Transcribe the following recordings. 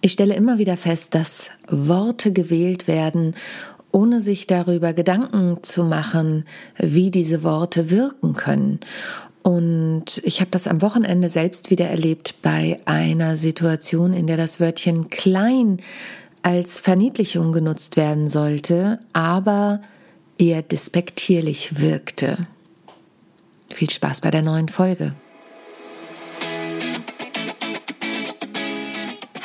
Ich stelle immer wieder fest, dass Worte gewählt werden, ohne sich darüber Gedanken zu machen, wie diese Worte wirken können. Und ich habe das am Wochenende selbst wieder erlebt bei einer Situation, in der das Wörtchen klein als Verniedlichung genutzt werden sollte, aber eher despektierlich wirkte. Viel Spaß bei der neuen Folge.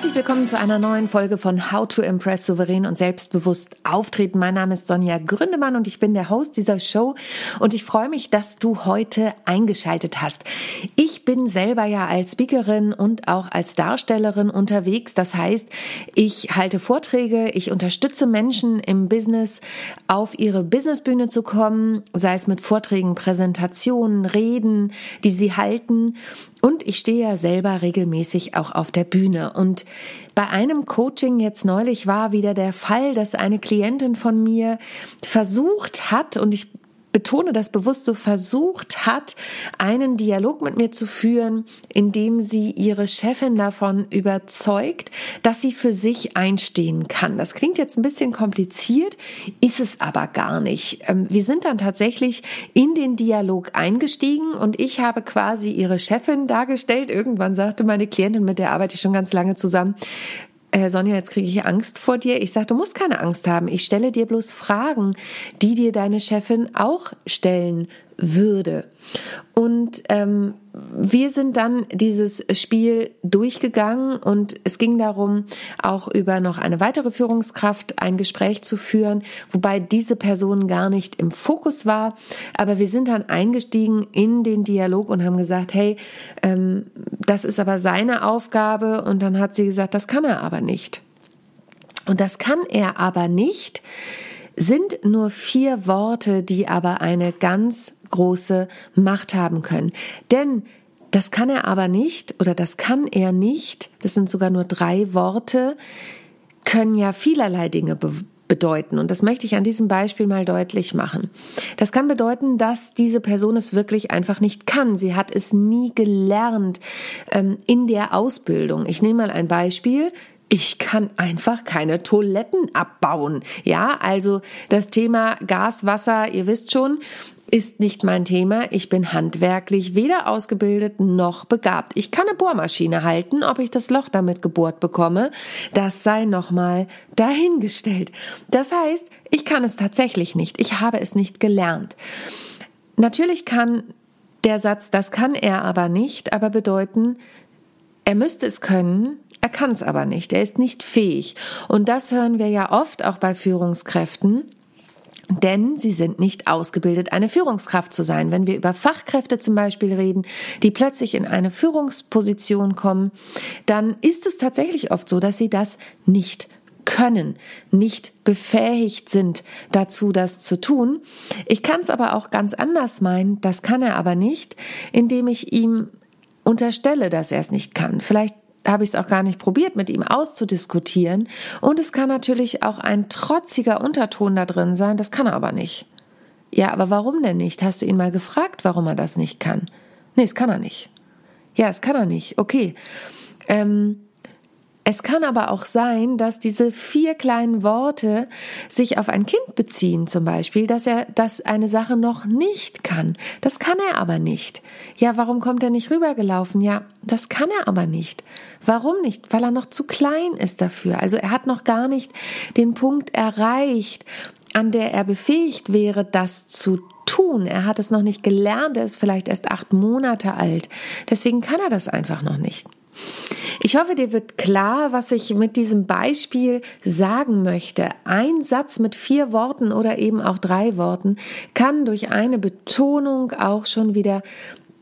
Herzlich willkommen zu einer neuen Folge von How to Impress souverän und selbstbewusst auftreten. Mein Name ist Sonja Gründemann und ich bin der Host dieser Show und ich freue mich, dass du heute eingeschaltet hast. Ich bin selber ja als Speakerin und auch als Darstellerin unterwegs. Das heißt, ich halte Vorträge, ich unterstütze Menschen im Business auf ihre Businessbühne zu kommen, sei es mit Vorträgen, Präsentationen, Reden, die sie halten und ich stehe ja selber regelmäßig auch auf der Bühne. Und bei einem Coaching jetzt neulich war wieder der Fall, dass eine Klientin von mir versucht hat, und ich betone das bewusst so, versucht hat, einen Dialog mit mir zu führen, indem sie ihre Chefin davon überzeugt, dass sie für sich einstehen kann. Das klingt jetzt ein bisschen kompliziert, ist es aber gar nicht. Ähm, wir sind dann tatsächlich in den Dialog eingestiegen und ich habe quasi ihre Chefin dargestellt. Irgendwann sagte meine Klientin, mit der arbeite ich schon ganz lange zusammen, äh, Sonja, jetzt kriege ich Angst vor dir. Ich sage, du musst keine Angst haben. Ich stelle dir bloß Fragen, die dir deine Chefin auch stellen würde. Und ähm, wir sind dann dieses Spiel durchgegangen und es ging darum, auch über noch eine weitere Führungskraft ein Gespräch zu führen, wobei diese Person gar nicht im Fokus war. Aber wir sind dann eingestiegen in den Dialog und haben gesagt, hey, ähm, das ist aber seine Aufgabe. Und dann hat sie gesagt, das kann er aber nicht. Und das kann er aber nicht, sind nur vier Worte, die aber eine ganz große Macht haben können. Denn das kann er aber nicht oder das kann er nicht, das sind sogar nur drei Worte, können ja vielerlei Dinge be bedeuten. Und das möchte ich an diesem Beispiel mal deutlich machen. Das kann bedeuten, dass diese Person es wirklich einfach nicht kann. Sie hat es nie gelernt ähm, in der Ausbildung. Ich nehme mal ein Beispiel ich kann einfach keine Toiletten abbauen. Ja, also das Thema Gas, Wasser, ihr wisst schon, ist nicht mein Thema. Ich bin handwerklich weder ausgebildet noch begabt. Ich kann eine Bohrmaschine halten, ob ich das Loch damit gebohrt bekomme, das sei nochmal dahingestellt. Das heißt, ich kann es tatsächlich nicht. Ich habe es nicht gelernt. Natürlich kann der Satz, das kann er aber nicht, aber bedeuten, er müsste es können, er kann es aber nicht, er ist nicht fähig. Und das hören wir ja oft auch bei Führungskräften. Denn sie sind nicht ausgebildet, eine Führungskraft zu sein. Wenn wir über Fachkräfte zum Beispiel reden, die plötzlich in eine Führungsposition kommen, dann ist es tatsächlich oft so, dass sie das nicht können, nicht befähigt sind dazu, das zu tun. Ich kann es aber auch ganz anders meinen, das kann er aber nicht, indem ich ihm unterstelle, dass er es nicht kann. Vielleicht habe ich es auch gar nicht probiert, mit ihm auszudiskutieren. Und es kann natürlich auch ein trotziger Unterton da drin sein, das kann er aber nicht. Ja, aber warum denn nicht? Hast du ihn mal gefragt, warum er das nicht kann? Nee, es kann er nicht. Ja, es kann er nicht. Okay. Ähm, es kann aber auch sein, dass diese vier kleinen Worte sich auf ein Kind beziehen, zum Beispiel, dass er das eine Sache noch nicht kann. Das kann er aber nicht. Ja, warum kommt er nicht rübergelaufen? Ja, das kann er aber nicht. Warum nicht? Weil er noch zu klein ist dafür. Also er hat noch gar nicht den Punkt erreicht, an der er befähigt wäre, das zu tun. Er hat es noch nicht gelernt. Er ist vielleicht erst acht Monate alt. Deswegen kann er das einfach noch nicht. Ich hoffe, dir wird klar, was ich mit diesem Beispiel sagen möchte. Ein Satz mit vier Worten oder eben auch drei Worten kann durch eine Betonung auch schon wieder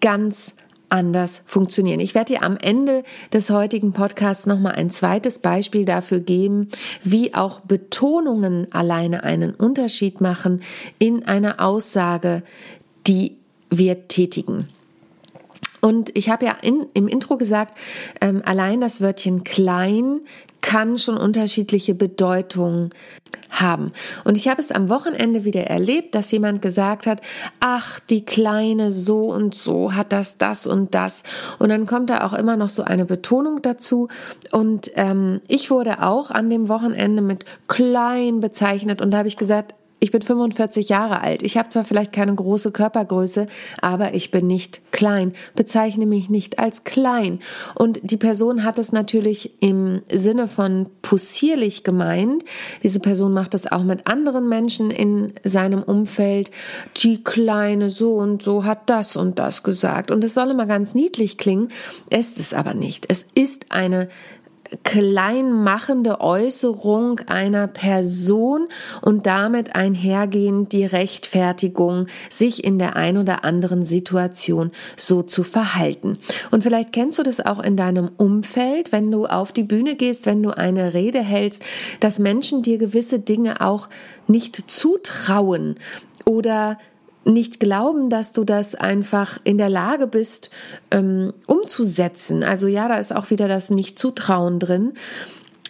ganz anders funktionieren. Ich werde dir am Ende des heutigen Podcasts nochmal ein zweites Beispiel dafür geben, wie auch Betonungen alleine einen Unterschied machen in einer Aussage, die wir tätigen. Und ich habe ja in, im Intro gesagt, ähm, allein das Wörtchen klein kann schon unterschiedliche Bedeutungen haben. Und ich habe es am Wochenende wieder erlebt, dass jemand gesagt hat, ach, die kleine so und so hat das, das und das. Und dann kommt da auch immer noch so eine Betonung dazu. Und ähm, ich wurde auch an dem Wochenende mit klein bezeichnet. Und da habe ich gesagt, ich bin 45 Jahre alt. Ich habe zwar vielleicht keine große Körpergröße, aber ich bin nicht klein. Bezeichne mich nicht als klein. Und die Person hat es natürlich im Sinne von possierlich gemeint. Diese Person macht es auch mit anderen Menschen in seinem Umfeld. Die Kleine so und so hat das und das gesagt. Und es soll immer ganz niedlich klingen. Es ist es aber nicht. Es ist eine kleinmachende Äußerung einer Person und damit einhergehend die Rechtfertigung, sich in der ein oder anderen Situation so zu verhalten. Und vielleicht kennst du das auch in deinem Umfeld, wenn du auf die Bühne gehst, wenn du eine Rede hältst, dass Menschen dir gewisse Dinge auch nicht zutrauen oder nicht glauben, dass du das einfach in der Lage bist ähm, umzusetzen. Also ja, da ist auch wieder das Nicht-Zutrauen drin.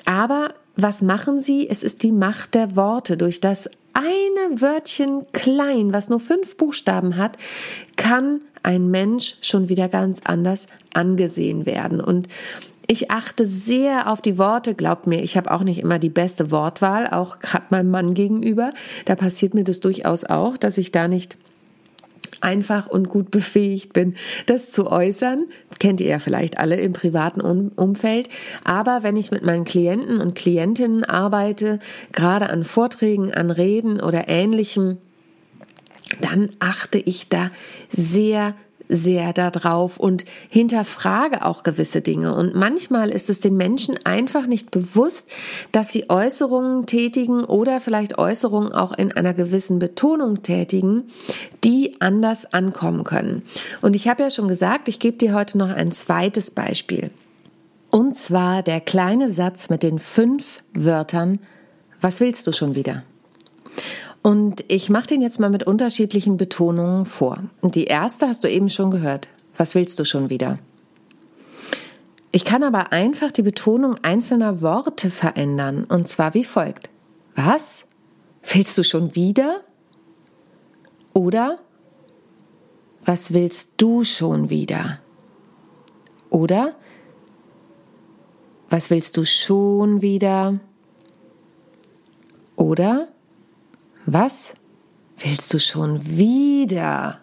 Aber was machen sie? Es ist die Macht der Worte. Durch das eine Wörtchen klein, was nur fünf Buchstaben hat, kann ein Mensch schon wieder ganz anders angesehen werden. Und ich achte sehr auf die Worte. Glaubt mir, ich habe auch nicht immer die beste Wortwahl, auch gerade meinem Mann gegenüber. Da passiert mir das durchaus auch, dass ich da nicht einfach und gut befähigt bin, das zu äußern. Kennt ihr ja vielleicht alle im privaten Umfeld. Aber wenn ich mit meinen Klienten und Klientinnen arbeite, gerade an Vorträgen, an Reden oder ähnlichem, dann achte ich da sehr sehr darauf und hinterfrage auch gewisse Dinge. Und manchmal ist es den Menschen einfach nicht bewusst, dass sie Äußerungen tätigen oder vielleicht Äußerungen auch in einer gewissen Betonung tätigen, die anders ankommen können. Und ich habe ja schon gesagt, ich gebe dir heute noch ein zweites Beispiel. Und zwar der kleine Satz mit den fünf Wörtern, was willst du schon wieder? Und ich mache den jetzt mal mit unterschiedlichen Betonungen vor. Die erste hast du eben schon gehört. Was willst du schon wieder? Ich kann aber einfach die Betonung einzelner Worte verändern. Und zwar wie folgt. Was? Willst du schon wieder? Oder was willst du schon wieder? Oder was willst du schon wieder? Oder was? Willst du schon wieder?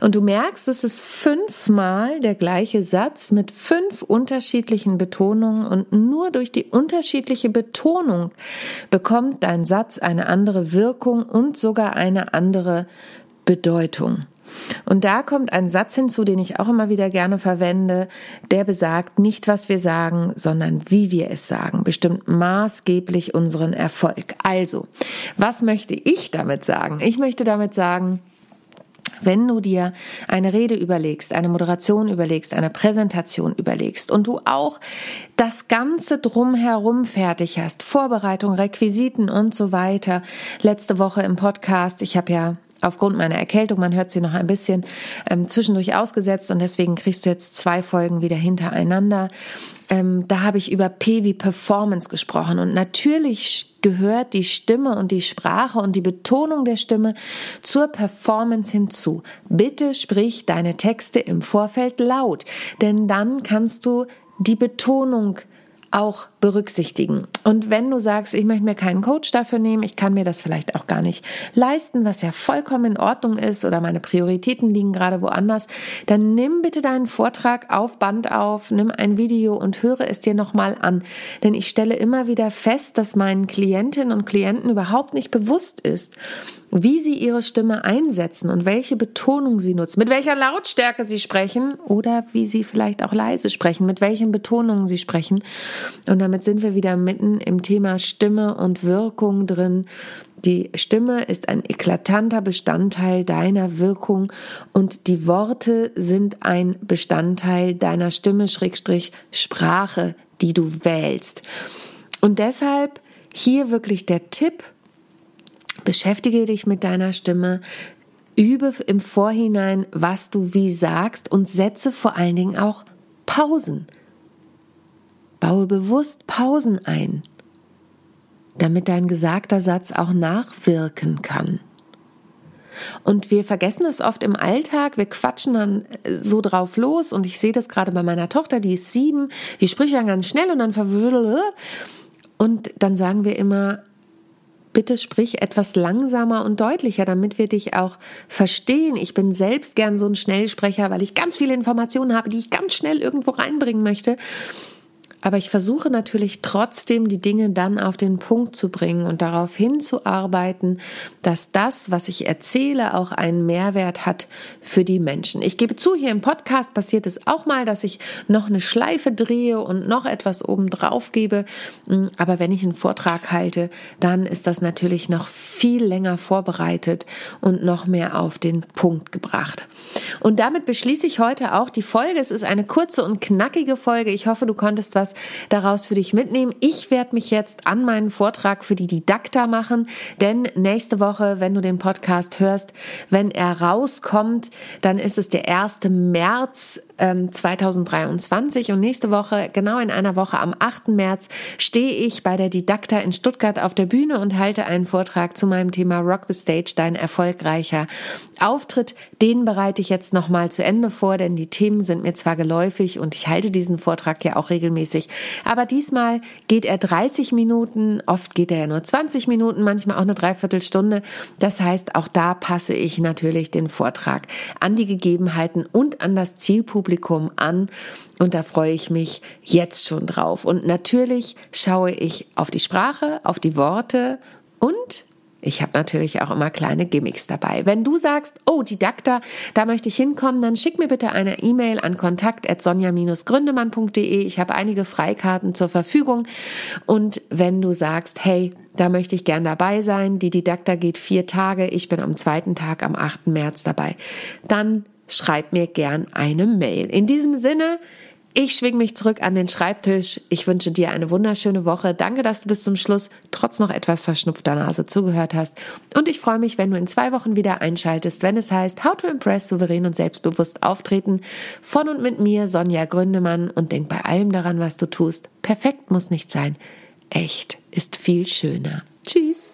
Und du merkst, es ist fünfmal der gleiche Satz mit fünf unterschiedlichen Betonungen und nur durch die unterschiedliche Betonung bekommt dein Satz eine andere Wirkung und sogar eine andere Bedeutung. Und da kommt ein Satz hinzu, den ich auch immer wieder gerne verwende, der besagt, nicht was wir sagen, sondern wie wir es sagen, bestimmt maßgeblich unseren Erfolg. Also, was möchte ich damit sagen? Ich möchte damit sagen, wenn du dir eine Rede überlegst, eine Moderation überlegst, eine Präsentation überlegst und du auch das Ganze drumherum fertig hast, Vorbereitung, Requisiten und so weiter. Letzte Woche im Podcast, ich habe ja aufgrund meiner Erkältung, man hört sie noch ein bisschen ähm, zwischendurch ausgesetzt und deswegen kriegst du jetzt zwei Folgen wieder hintereinander. Ähm, da habe ich über P wie Performance gesprochen und natürlich gehört die Stimme und die Sprache und die Betonung der Stimme zur Performance hinzu. Bitte sprich deine Texte im Vorfeld laut, denn dann kannst du die Betonung auch berücksichtigen. Und wenn du sagst, ich möchte mir keinen Coach dafür nehmen, ich kann mir das vielleicht auch gar nicht leisten, was ja vollkommen in Ordnung ist oder meine Prioritäten liegen gerade woanders, dann nimm bitte deinen Vortrag auf Band auf, nimm ein Video und höre es dir nochmal an. Denn ich stelle immer wieder fest, dass meinen Klientinnen und Klienten überhaupt nicht bewusst ist, wie sie ihre Stimme einsetzen und welche Betonung sie nutzen, mit welcher Lautstärke sie sprechen oder wie sie vielleicht auch leise sprechen, mit welchen Betonungen sie sprechen. Und damit sind wir wieder mitten im Thema Stimme und Wirkung drin. Die Stimme ist ein eklatanter Bestandteil deiner Wirkung und die Worte sind ein Bestandteil deiner Stimme, Schrägstrich Sprache, die du wählst. Und deshalb hier wirklich der Tipp, beschäftige dich mit deiner Stimme, übe im Vorhinein, was du wie sagst und setze vor allen Dingen auch Pausen. Baue bewusst Pausen ein, damit dein gesagter Satz auch nachwirken kann. Und wir vergessen das oft im Alltag. Wir quatschen dann äh, so drauf los. Und ich sehe das gerade bei meiner Tochter, die ist sieben. Die spricht dann ganz schnell und dann verwirrt. Und dann sagen wir immer, bitte sprich etwas langsamer und deutlicher, damit wir dich auch verstehen. Ich bin selbst gern so ein Schnellsprecher, weil ich ganz viele Informationen habe, die ich ganz schnell irgendwo reinbringen möchte. Aber ich versuche natürlich trotzdem, die Dinge dann auf den Punkt zu bringen und darauf hinzuarbeiten, dass das, was ich erzähle, auch einen Mehrwert hat für die Menschen. Ich gebe zu, hier im Podcast passiert es auch mal, dass ich noch eine Schleife drehe und noch etwas obendrauf gebe. Mm, aber wenn ich einen Vortrag halte, dann ist das natürlich noch viel länger vorbereitet und noch mehr auf den Punkt gebracht. Und damit beschließe ich heute auch die Folge. Es ist eine kurze und knackige Folge. Ich hoffe, du konntest was daraus für dich mitnehmen. Ich werde mich jetzt an meinen Vortrag für die Didakta machen, denn nächste Woche, wenn du den Podcast hörst, wenn er rauskommt, dann ist es der 1. März 2023 ähm, und nächste Woche, genau in einer Woche am 8. März, stehe ich bei der Didakta in Stuttgart auf der Bühne und halte einen Vortrag zu meinem Thema Rock the Stage, dein erfolgreicher Auftritt. Den bereite ich jetzt nochmal zu Ende vor, denn die Themen sind mir zwar geläufig und ich halte diesen Vortrag ja auch regelmäßig, aber diesmal geht er 30 Minuten, oft geht er ja nur 20 Minuten, manchmal auch eine Dreiviertelstunde. Das heißt, auch da passe ich natürlich den Vortrag an die Gegebenheiten und an das Zielpublikum Publikum an und da freue ich mich jetzt schon drauf. Und natürlich schaue ich auf die Sprache, auf die Worte und ich habe natürlich auch immer kleine Gimmicks dabei. Wenn du sagst, oh, Didakta, da möchte ich hinkommen, dann schick mir bitte eine E-Mail an kontakt.sonja-gründemann.de. Ich habe einige Freikarten zur Verfügung. Und wenn du sagst, hey, da möchte ich gern dabei sein, die Didakta geht vier Tage, ich bin am zweiten Tag, am 8. März dabei, dann schreib mir gern eine Mail. In diesem Sinne, ich schwing mich zurück an den Schreibtisch. Ich wünsche dir eine wunderschöne Woche. Danke, dass du bis zum Schluss trotz noch etwas verschnupfter Nase zugehört hast. Und ich freue mich, wenn du in zwei Wochen wieder einschaltest, wenn es heißt How to Impress souverän und selbstbewusst auftreten. Von und mit mir, Sonja Gründemann. Und denk bei allem daran, was du tust. Perfekt muss nicht sein. Echt ist viel schöner. Tschüss.